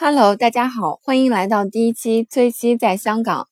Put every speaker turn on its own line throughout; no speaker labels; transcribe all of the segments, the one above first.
Hello，大家好，欢迎来到第一期崔西在香港。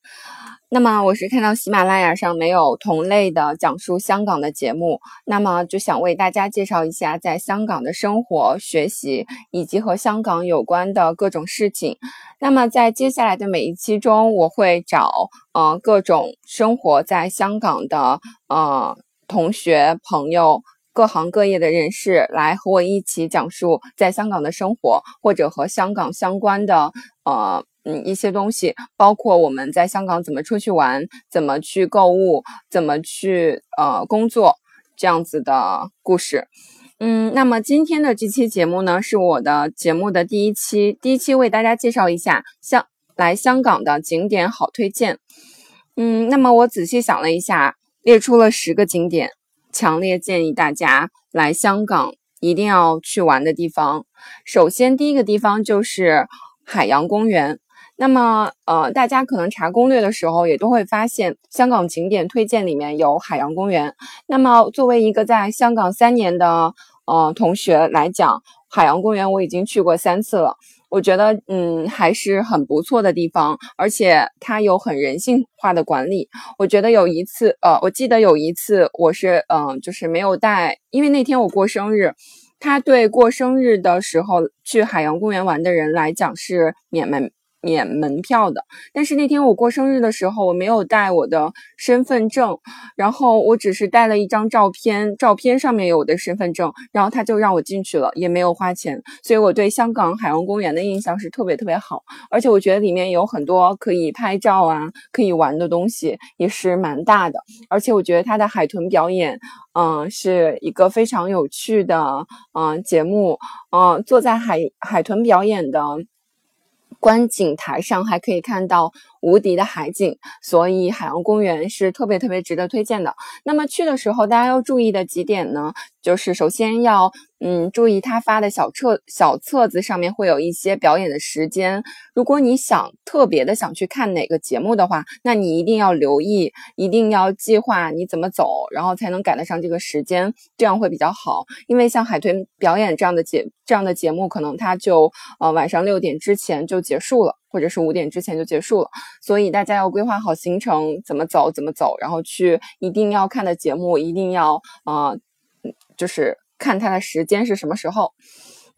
那么我是看到喜马拉雅上没有同类的讲述香港的节目，那么就想为大家介绍一下在香港的生活、学习以及和香港有关的各种事情。那么在接下来的每一期中，我会找呃各种生活在香港的呃同学朋友。各行各业的人士来和我一起讲述在香港的生活，或者和香港相关的呃嗯一些东西，包括我们在香港怎么出去玩，怎么去购物，怎么去呃工作这样子的故事。嗯，那么今天的这期节目呢，是我的节目的第一期，第一期为大家介绍一下香来香港的景点好推荐。嗯，那么我仔细想了一下，列出了十个景点。强烈建议大家来香港一定要去玩的地方。首先，第一个地方就是海洋公园。那么，呃，大家可能查攻略的时候也都会发现，香港景点推荐里面有海洋公园。那么，作为一个在香港三年的呃同学来讲，海洋公园我已经去过三次了。我觉得，嗯，还是很不错的地方，而且它有很人性化的管理。我觉得有一次，呃，我记得有一次，我是，嗯，就是没有带，因为那天我过生日，他对过生日的时候去海洋公园玩的人来讲是免门。免门票的，但是那天我过生日的时候，我没有带我的身份证，然后我只是带了一张照片，照片上面有我的身份证，然后他就让我进去了，也没有花钱，所以我对香港海洋公园的印象是特别特别好，而且我觉得里面有很多可以拍照啊，可以玩的东西，也是蛮大的，而且我觉得它的海豚表演，嗯，是一个非常有趣的嗯节目，嗯，坐在海海豚表演的。观景台上还可以看到无敌的海景，所以海洋公园是特别特别值得推荐的。那么去的时候，大家要注意的几点呢？就是首先要。嗯，注意他发的小册小册子上面会有一些表演的时间。如果你想特别的想去看哪个节目的话，那你一定要留意，一定要计划你怎么走，然后才能赶得上这个时间，这样会比较好。因为像海豚表演这样的节这样的节目，可能它就呃晚上六点之前就结束了，或者是五点之前就结束了，所以大家要规划好行程，怎么走怎么走，然后去一定要看的节目，一定要呃，就是。看它的时间是什么时候。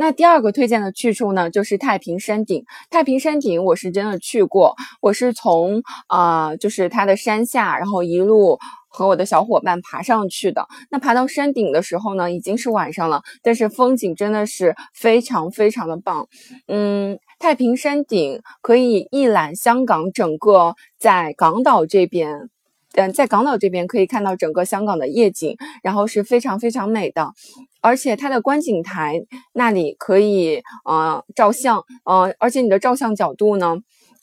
那第二个推荐的去处呢，就是太平山顶。太平山顶我是真的去过，我是从啊，就是它的山下，然后一路和我的小伙伴爬上去的。那爬到山顶的时候呢，已经是晚上了，但是风景真的是非常非常的棒。嗯，太平山顶可以一览香港整个在港岛这边。嗯，在港岛这边可以看到整个香港的夜景，然后是非常非常美的，而且它的观景台那里可以呃照相，呃，而且你的照相角度呢，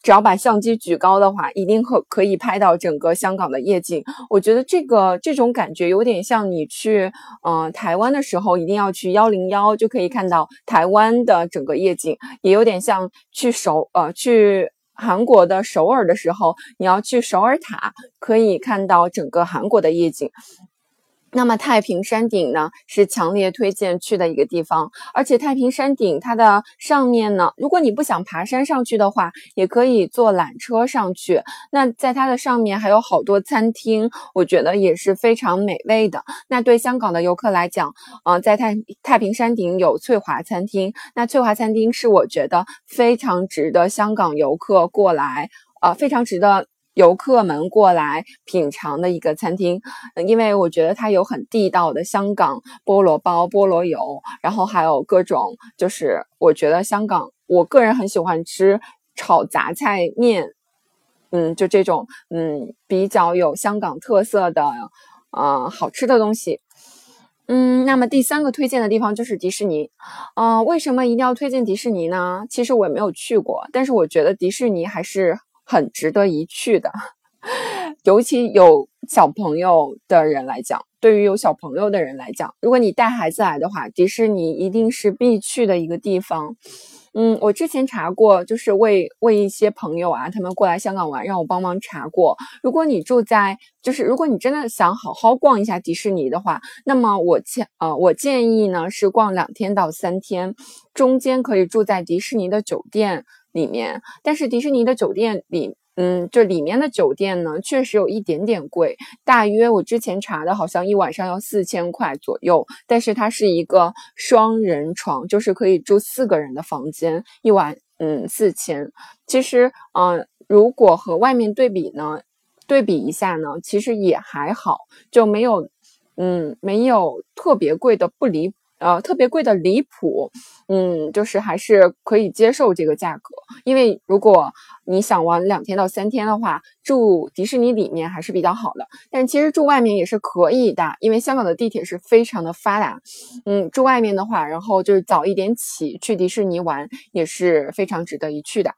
只要把相机举高的话，一定可可以拍到整个香港的夜景。我觉得这个这种感觉有点像你去呃台湾的时候，一定要去幺零幺就可以看到台湾的整个夜景，也有点像去首呃去。韩国的首尔的时候，你要去首尔塔，可以看到整个韩国的夜景。那么太平山顶呢，是强烈推荐去的一个地方。而且太平山顶它的上面呢，如果你不想爬山上去的话，也可以坐缆车上去。那在它的上面还有好多餐厅，我觉得也是非常美味的。那对香港的游客来讲，呃，在太太平山顶有翠华餐厅。那翠华餐厅是我觉得非常值得香港游客过来，呃，非常值得。游客们过来品尝的一个餐厅，因为我觉得它有很地道的香港菠萝包、菠萝油，然后还有各种，就是我觉得香港，我个人很喜欢吃炒杂菜面，嗯，就这种，嗯，比较有香港特色的，呃，好吃的东西。嗯，那么第三个推荐的地方就是迪士尼，呃，为什么一定要推荐迪士尼呢？其实我也没有去过，但是我觉得迪士尼还是。很值得一去的，尤其有小朋友的人来讲，对于有小朋友的人来讲，如果你带孩子来的话，迪士尼一定是必去的一个地方。嗯，我之前查过，就是为为一些朋友啊，他们过来香港玩，让我帮忙查过。如果你住在，就是如果你真的想好好逛一下迪士尼的话，那么我建呃我建议呢是逛两天到三天，中间可以住在迪士尼的酒店里面。但是迪士尼的酒店里，嗯，这里面的酒店呢确实有一点点贵，大约我之前查的好像一晚上要四千块左右。但是它是一个双人床，就是可以住四个人的房间，一晚。嗯，四千，其实，嗯，如果和外面对比呢，对比一下呢，其实也还好，就没有，嗯，没有特别贵的不离，呃，特别贵的离谱，嗯，就是还是可以接受这个价格，因为如果你想玩两天到三天的话，住迪士尼里面还是比较好的，但其实住外面也是可以的，因为香港的地铁是非常的发达，嗯，住外面的话，然后就是早一点起去迪士尼玩也是非常值得一去的。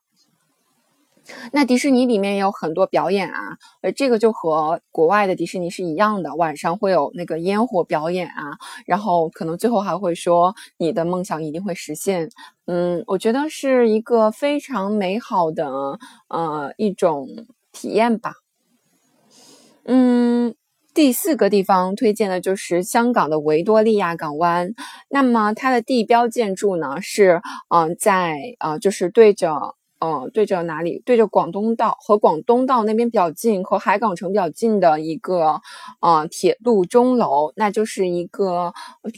那迪士尼里面也有很多表演啊，呃，这个就和国外的迪士尼是一样的，晚上会有那个烟火表演啊，然后可能最后还会说你的梦想一定会实现，嗯，我觉得是一个非常美好的呃一种体验吧。嗯，第四个地方推荐的就是香港的维多利亚港湾，那么它的地标建筑呢是嗯在呃就是对着。嗯，对着哪里？对着广东道和广东道那边比较近，和海港城比较近的一个呃铁路钟楼，那就是一个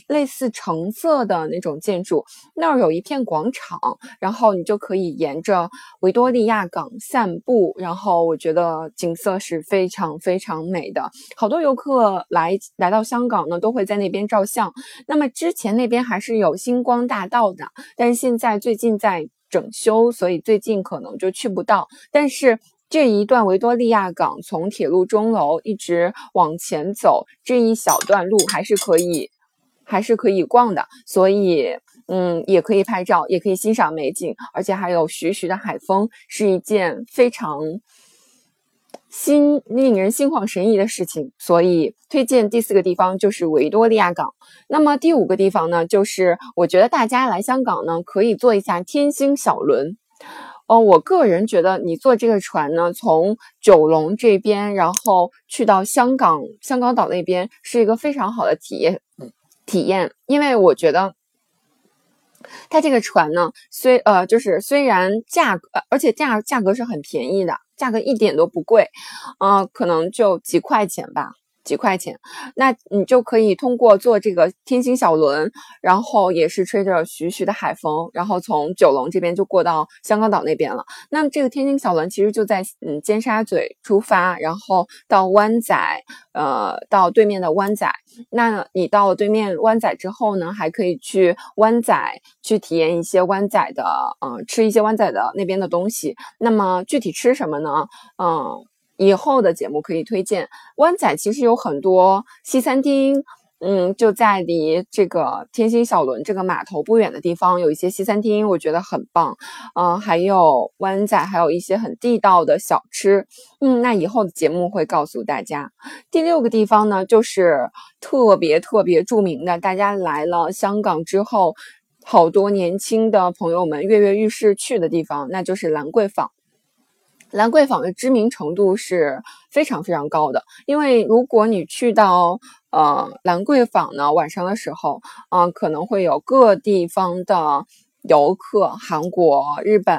类似橙色的那种建筑。那儿有一片广场，然后你就可以沿着维多利亚港散步，然后我觉得景色是非常非常美的。好多游客来来到香港呢，都会在那边照相。那么之前那边还是有星光大道的，但是现在最近在。整修，所以最近可能就去不到。但是这一段维多利亚港从铁路钟楼一直往前走，这一小段路还是可以，还是可以逛的。所以，嗯，也可以拍照，也可以欣赏美景，而且还有徐徐的海风，是一件非常。心令人心旷神怡的事情，所以推荐第四个地方就是维多利亚港。那么第五个地方呢，就是我觉得大家来香港呢，可以坐一下天星小轮。哦，我个人觉得你坐这个船呢，从九龙这边，然后去到香港香港岛那边，是一个非常好的体验体验。因为我觉得它这个船呢，虽呃就是虽然价格，而且价价格是很便宜的。价格一点都不贵，嗯，可能就几块钱吧。几块钱，那你就可以通过坐这个天星小轮，然后也是吹着徐徐的海风，然后从九龙这边就过到香港岛那边了。那么这个天星小轮其实就在嗯尖沙咀出发，然后到湾仔，呃，到对面的湾仔。那你到了对面湾仔之后呢，还可以去湾仔去体验一些湾仔的，呃，吃一些湾仔的那边的东西。那么具体吃什么呢？嗯。以后的节目可以推荐湾仔，其实有很多西餐厅，嗯，就在离这个天星小轮这个码头不远的地方，有一些西餐厅，我觉得很棒，嗯，还有湾仔还有一些很地道的小吃，嗯，那以后的节目会告诉大家。第六个地方呢，就是特别特别著名的，大家来了香港之后，好多年轻的朋友们跃跃欲试去的地方，那就是兰桂坊。兰桂坊的知名程度是非常非常高的，因为如果你去到呃兰桂坊呢，晚上的时候，嗯，可能会有各地方的游客，韩国、日本，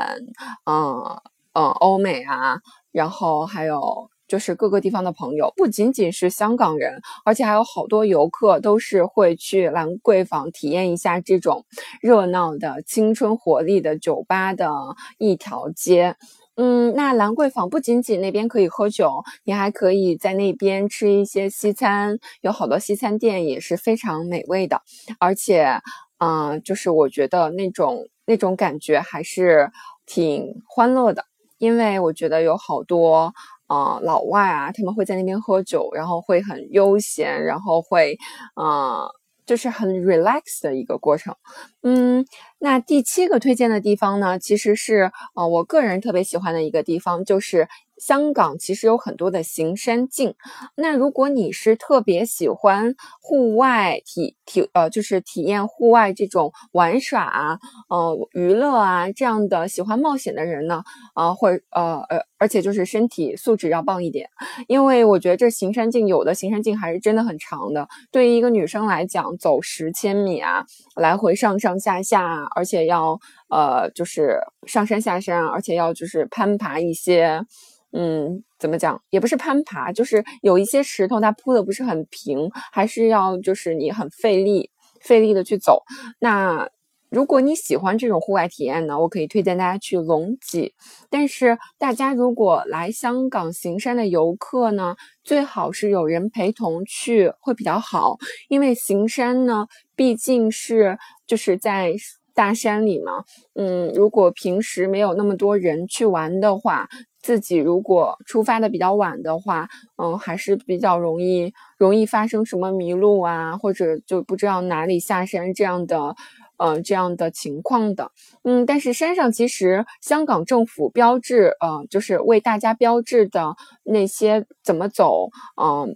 嗯嗯，欧美啊，然后还有就是各个地方的朋友，不仅仅是香港人，而且还有好多游客都是会去兰桂坊体验一下这种热闹的青春活力的酒吧的一条街。嗯，那兰桂坊不仅仅那边可以喝酒，你还可以在那边吃一些西餐，有好多西餐店也是非常美味的，而且，嗯，就是我觉得那种那种感觉还是挺欢乐的，因为我觉得有好多啊老外啊，他们会在那边喝酒，然后会很悠闲，然后会，嗯。就是很 relax 的一个过程，嗯，那第七个推荐的地方呢，其实是呃我个人特别喜欢的一个地方，就是香港其实有很多的行山径。那如果你是特别喜欢户外体体呃，就是体验户外这种玩耍啊，呃娱乐啊这样的喜欢冒险的人呢，啊或呃呃，而且就是身体素质要棒一点，因为我觉得这行山径有的行山径还是真的很长的，对于一个女生来讲，走十千米啊，来回上上下下。啊而且要呃，就是上山下山，而且要就是攀爬一些，嗯，怎么讲，也不是攀爬，就是有一些石头它铺的不是很平，还是要就是你很费力费力的去走。那如果你喜欢这种户外体验呢，我可以推荐大家去龙脊。但是大家如果来香港行山的游客呢，最好是有人陪同去会比较好，因为行山呢毕竟是就是在。大山里嘛，嗯，如果平时没有那么多人去玩的话，自己如果出发的比较晚的话，嗯，还是比较容易容易发生什么迷路啊，或者就不知道哪里下山这样的，呃，这样的情况的。嗯，但是山上其实香港政府标志，呃，就是为大家标志的那些怎么走，嗯。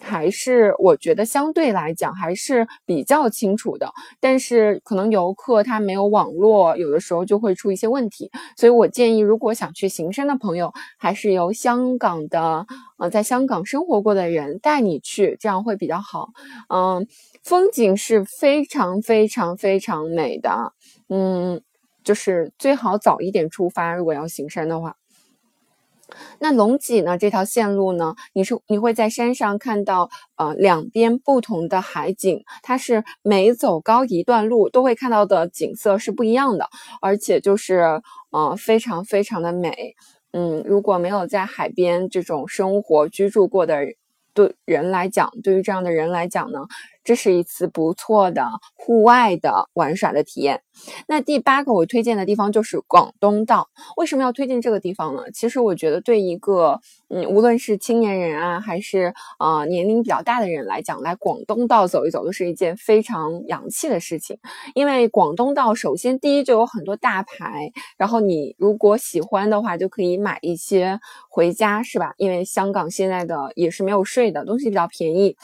还是我觉得相对来讲还是比较清楚的，但是可能游客他没有网络，有的时候就会出一些问题。所以我建议，如果想去行山的朋友，还是由香港的呃在香港生活过的人带你去，这样会比较好。嗯，风景是非常非常非常美的，嗯，就是最好早一点出发，如果要行山的话。那龙脊呢？这条线路呢？你是你会在山上看到呃两边不同的海景，它是每走高一段路都会看到的景色是不一样的，而且就是呃非常非常的美。嗯，如果没有在海边这种生活居住过的对人来讲，对于这样的人来讲呢？这是一次不错的户外的玩耍的体验。那第八个我推荐的地方就是广东道。为什么要推荐这个地方呢？其实我觉得对一个嗯，无论是青年人啊，还是啊年龄比较大的人来讲，来广东道走一走都是一件非常洋气的事情。因为广东道首先第一就有很多大牌，然后你如果喜欢的话，就可以买一些回家，是吧？因为香港现在的也是没有税的东西比较便宜。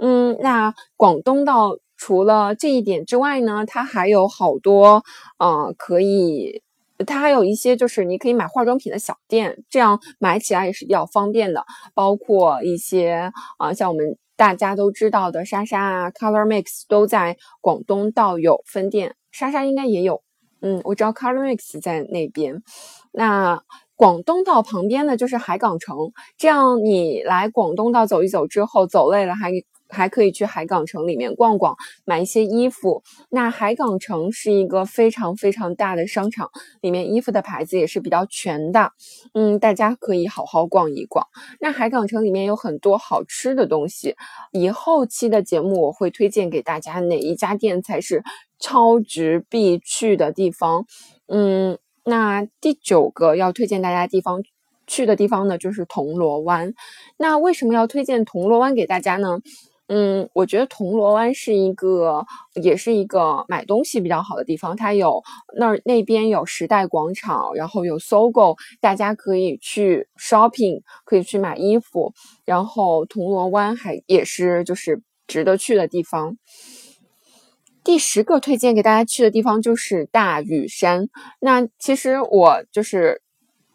嗯，那广东道除了这一点之外呢，它还有好多，呃，可以，它还有一些就是你可以买化妆品的小店，这样买起来也是比较方便的。包括一些啊，像我们大家都知道的莎莎啊，Color Mix 都在广东道有分店，莎莎应该也有。嗯，我知道 Color Mix 在那边。那广东道旁边呢，就是海港城，这样你来广东道走一走之后，走累了还。还可以去海港城里面逛逛，买一些衣服。那海港城是一个非常非常大的商场，里面衣服的牌子也是比较全的。嗯，大家可以好好逛一逛。那海港城里面有很多好吃的东西，以后期的节目我会推荐给大家哪一家店才是超值必去的地方。嗯，那第九个要推荐大家地方去的地方呢，就是铜锣湾。那为什么要推荐铜锣湾给大家呢？嗯，我觉得铜锣湾是一个，也是一个买东西比较好的地方。它有那儿那边有时代广场，然后有搜狗，大家可以去 shopping，可以去买衣服。然后铜锣湾还也是就是值得去的地方。第十个推荐给大家去的地方就是大屿山。那其实我就是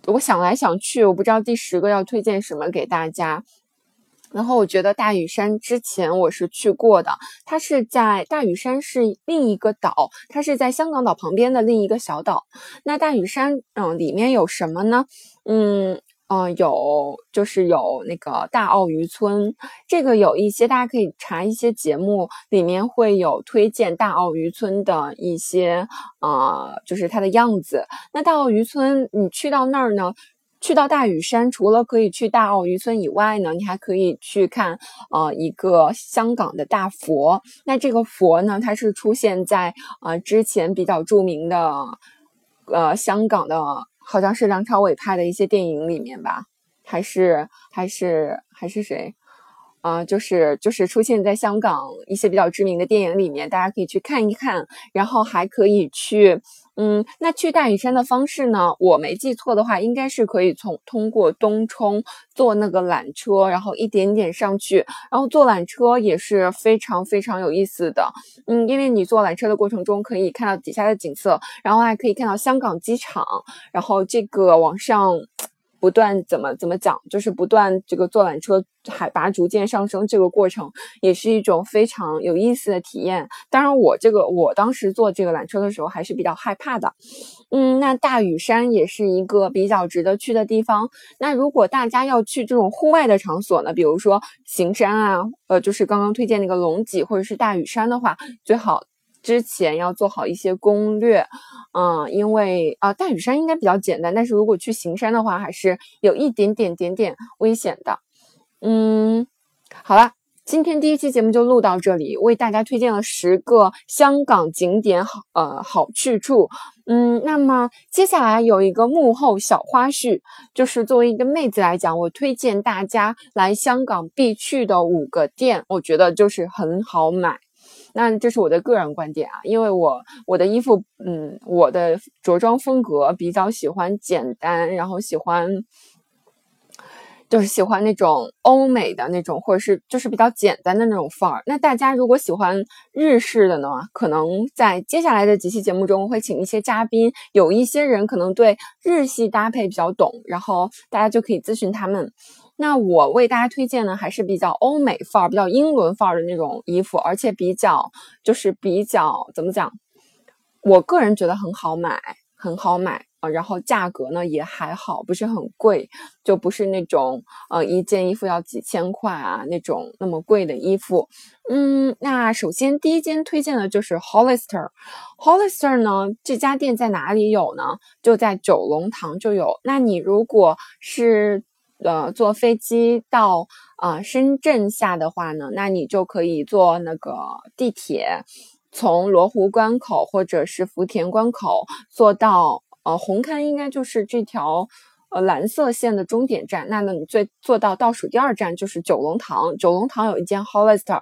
我想来想去，我不知道第十个要推荐什么给大家。然后我觉得大屿山之前我是去过的，它是在大屿山是另一个岛，它是在香港岛旁边的另一个小岛。那大屿山嗯里面有什么呢？嗯嗯有就是有那个大澳渔村，这个有一些大家可以查一些节目，里面会有推荐大澳渔村的一些呃就是它的样子。那大澳渔村你去到那儿呢？去到大屿山，除了可以去大澳渔村以外呢，你还可以去看呃一个香港的大佛。那这个佛呢，它是出现在呃之前比较著名的呃香港的，好像是梁朝伟拍的一些电影里面吧？还是还是还是谁？啊，就是就是出现在香港一些比较知名的电影里面，大家可以去看一看，然后还可以去，嗯，那去大屿山的方式呢？我没记错的话，应该是可以从通过东冲坐那个缆车，然后一点点上去，然后坐缆车也是非常非常有意思的，嗯，因为你坐缆车的过程中可以看到底下的景色，然后还可以看到香港机场，然后这个往上。不断怎么怎么讲，就是不断这个坐缆车，海拔逐渐上升，这个过程也是一种非常有意思的体验。当然，我这个我当时坐这个缆车的时候还是比较害怕的。嗯，那大屿山也是一个比较值得去的地方。那如果大家要去这种户外的场所呢，比如说行山啊，呃，就是刚刚推荐那个龙脊或者是大屿山的话，最好。之前要做好一些攻略，嗯，因为啊，大屿山应该比较简单，但是如果去行山的话，还是有一点点点点危险的。嗯，好了，今天第一期节目就录到这里，为大家推荐了十个香港景点好呃好去处。嗯，那么接下来有一个幕后小花絮，就是作为一个妹子来讲，我推荐大家来香港必去的五个店，我觉得就是很好买。那这是我的个人观点啊，因为我我的衣服，嗯，我的着装风格比较喜欢简单，然后喜欢就是喜欢那种欧美的那种，或者是就是比较简单的那种范儿。那大家如果喜欢日式的呢，可能在接下来的几期节目中会请一些嘉宾，有一些人可能对日系搭配比较懂，然后大家就可以咨询他们。那我为大家推荐呢，还是比较欧美范儿、比较英伦范儿的那种衣服，而且比较就是比较怎么讲？我个人觉得很好买，很好买啊，然后价格呢也还好，不是很贵，就不是那种呃一件衣服要几千块啊那种那么贵的衣服。嗯，那首先第一间推荐的就是 Hollister，Hollister 呢这家店在哪里有呢？就在九龙塘就有。那你如果是呃，坐飞机到啊深圳下的话呢，那你就可以坐那个地铁，从罗湖关口或者是福田关口坐到呃红磡，应该就是这条。呃，蓝色线的终点站，那呢，你最坐到倒数第二站就是九龙塘。九龙塘有一间 Hollister，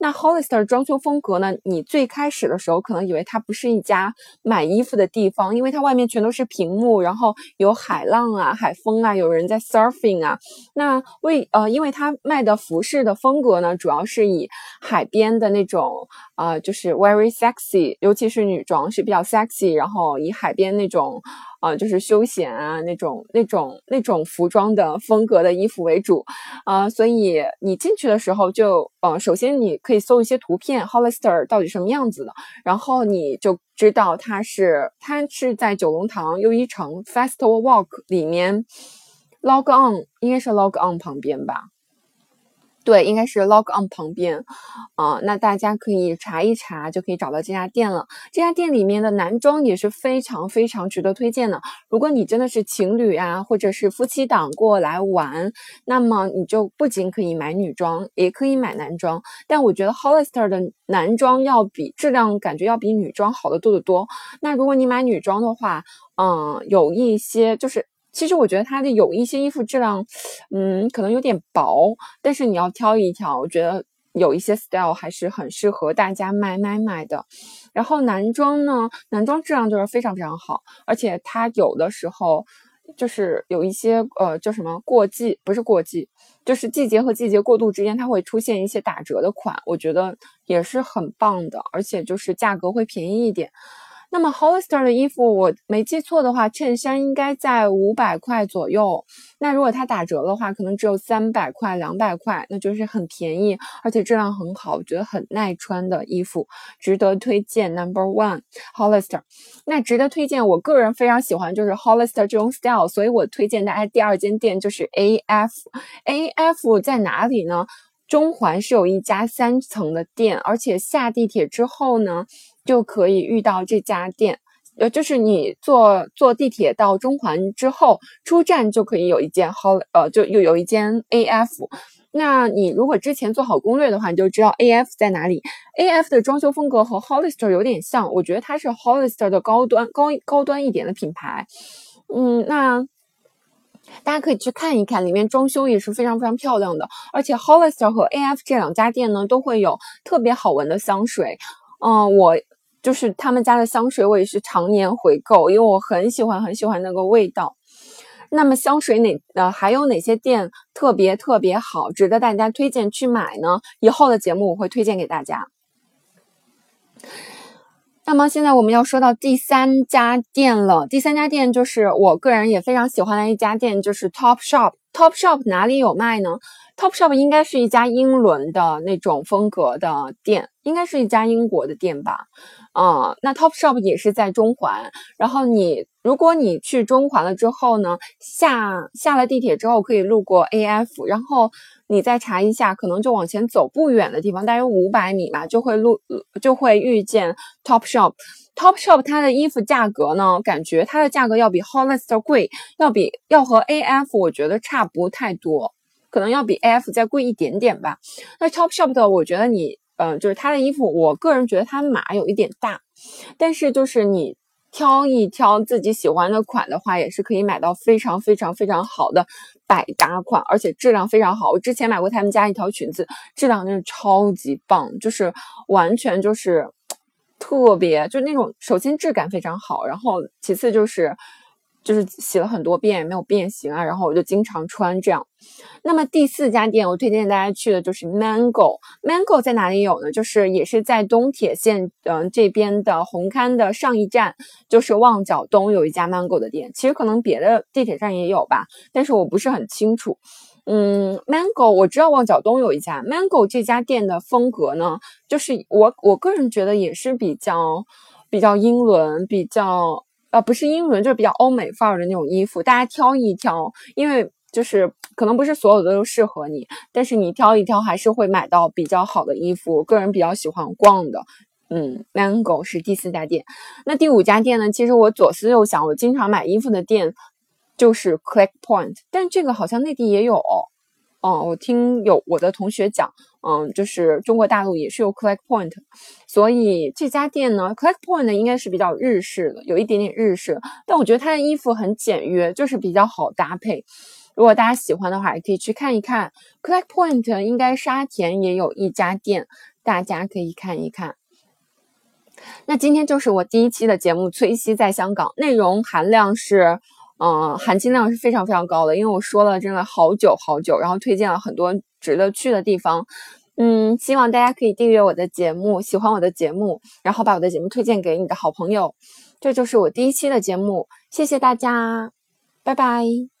那 Hollister 装修风格呢？你最开始的时候可能以为它不是一家买衣服的地方，因为它外面全都是屏幕，然后有海浪啊、海风啊，有人在 surfing 啊。那为呃，因为它卖的服饰的风格呢，主要是以海边的那种啊，就是 very sexy，尤其是女装是比较 sexy，然后以海边那种。啊，就是休闲啊那种那种那种服装的风格的衣服为主，啊，所以你进去的时候就，呃，首先你可以搜一些图片，Hollister 到底什么样子的，然后你就知道它是它是在九龙塘又一城 Festival Walk 里面，Log On 应该是 Log On 旁边吧。对，应该是 Log On 旁边，啊，那大家可以查一查，就可以找到这家店了。这家店里面的男装也是非常非常值得推荐的。如果你真的是情侣啊，或者是夫妻档过来玩，那么你就不仅可以买女装，也可以买男装。但我觉得 Hollister 的男装要比质量感觉要比女装好的多得多。那如果你买女装的话，嗯，有一些就是。其实我觉得它的有一些衣服质量，嗯，可能有点薄，但是你要挑一挑，我觉得有一些 style 还是很适合大家买买买的。然后男装呢，男装质量就是非常非常好，而且它有的时候就是有一些呃叫什么过季，不是过季，就是季节和季节过渡之间，它会出现一些打折的款，我觉得也是很棒的，而且就是价格会便宜一点。那么 Hollister 的衣服，我没记错的话，衬衫应该在五百块左右。那如果它打折的话，可能只有三百块、两百块，那就是很便宜，而且质量很好，我觉得很耐穿的衣服，值得推荐。Number one Hollister，那值得推荐，我个人非常喜欢就是 Hollister 这种 style，所以我推荐大家第二间店就是 AF。AF 在哪里呢？中环是有一家三层的店，而且下地铁之后呢。就可以遇到这家店，呃，就是你坐坐地铁到中环之后，出站就可以有一间 Hol，呃，就又有一间 AF。那你如果之前做好攻略的话，你就知道 AF 在哪里。AF 的装修风格和 Hollister 有点像，我觉得它是 Hollister 的高端高高端一点的品牌。嗯，那大家可以去看一看，里面装修也是非常非常漂亮的。而且 Hollister 和 AF 这两家店呢，都会有特别好闻的香水。嗯，我就是他们家的香水，我也是常年回购，因为我很喜欢很喜欢那个味道。那么香水哪呃还有哪些店特别特别好，值得大家推荐去买呢？以后的节目我会推荐给大家。那么现在我们要说到第三家店了，第三家店就是我个人也非常喜欢的一家店，就是 Top Shop。Top Shop 哪里有卖呢？Top Shop 应该是一家英伦的那种风格的店，应该是一家英国的店吧。啊，那 Top Shop 也是在中环。然后你，如果你去中环了之后呢，下下了地铁之后可以路过 AF，然后。你再查一下，可能就往前走不远的地方，大约五百米吧，就会路就会遇见 Top Shop。Top Shop 它的衣服价格呢，感觉它的价格要比 Hollister 贵，要比要和 AF 我觉得差不太多，可能要比 AF 再贵一点点吧。那 Top Shop 的，我觉得你，嗯，就是它的衣服，我个人觉得它码有一点大，但是就是你。挑一挑自己喜欢的款的话，也是可以买到非常非常非常好的百搭款，而且质量非常好。我之前买过他们家一条裙子，质量真是超级棒，就是完全就是特别，就那种首先质感非常好，然后其次就是。就是洗了很多遍也没有变形啊，然后我就经常穿这样。那么第四家店我推荐大家去的就是 Mango。Mango 在哪里有呢？就是也是在东铁线嗯这边的红磡的上一站，就是旺角东有一家 Mango 的店。其实可能别的地铁站也有吧，但是我不是很清楚。嗯，Mango 我知道旺角东有一家 Mango 这家店的风格呢，就是我我个人觉得也是比较比较英伦，比较。呃，不是英伦，就是比较欧美范儿的那种衣服，大家挑一挑，因为就是可能不是所有的都适合你，但是你挑一挑还是会买到比较好的衣服。我个人比较喜欢逛的，嗯，Mango 是第四家店，那第五家店呢？其实我左思右想，我经常买衣服的店就是 Click Point，但这个好像内地也有哦。哦，我听有我的同学讲，嗯，就是中国大陆也是有 Collect Point，所以这家店呢，Collect Point 应该是比较日式的，有一点点日式，但我觉得它的衣服很简约，就是比较好搭配。如果大家喜欢的话，也可以去看一看 Collect Point，应该沙田也有一家店，大家可以看一看。那今天就是我第一期的节目，崔西在香港，内容含量是。嗯，含金量是非常非常高的，因为我说了真的好久好久，然后推荐了很多值得去的地方。嗯，希望大家可以订阅我的节目，喜欢我的节目，然后把我的节目推荐给你的好朋友。这就是我第一期的节目，谢谢大家，拜拜。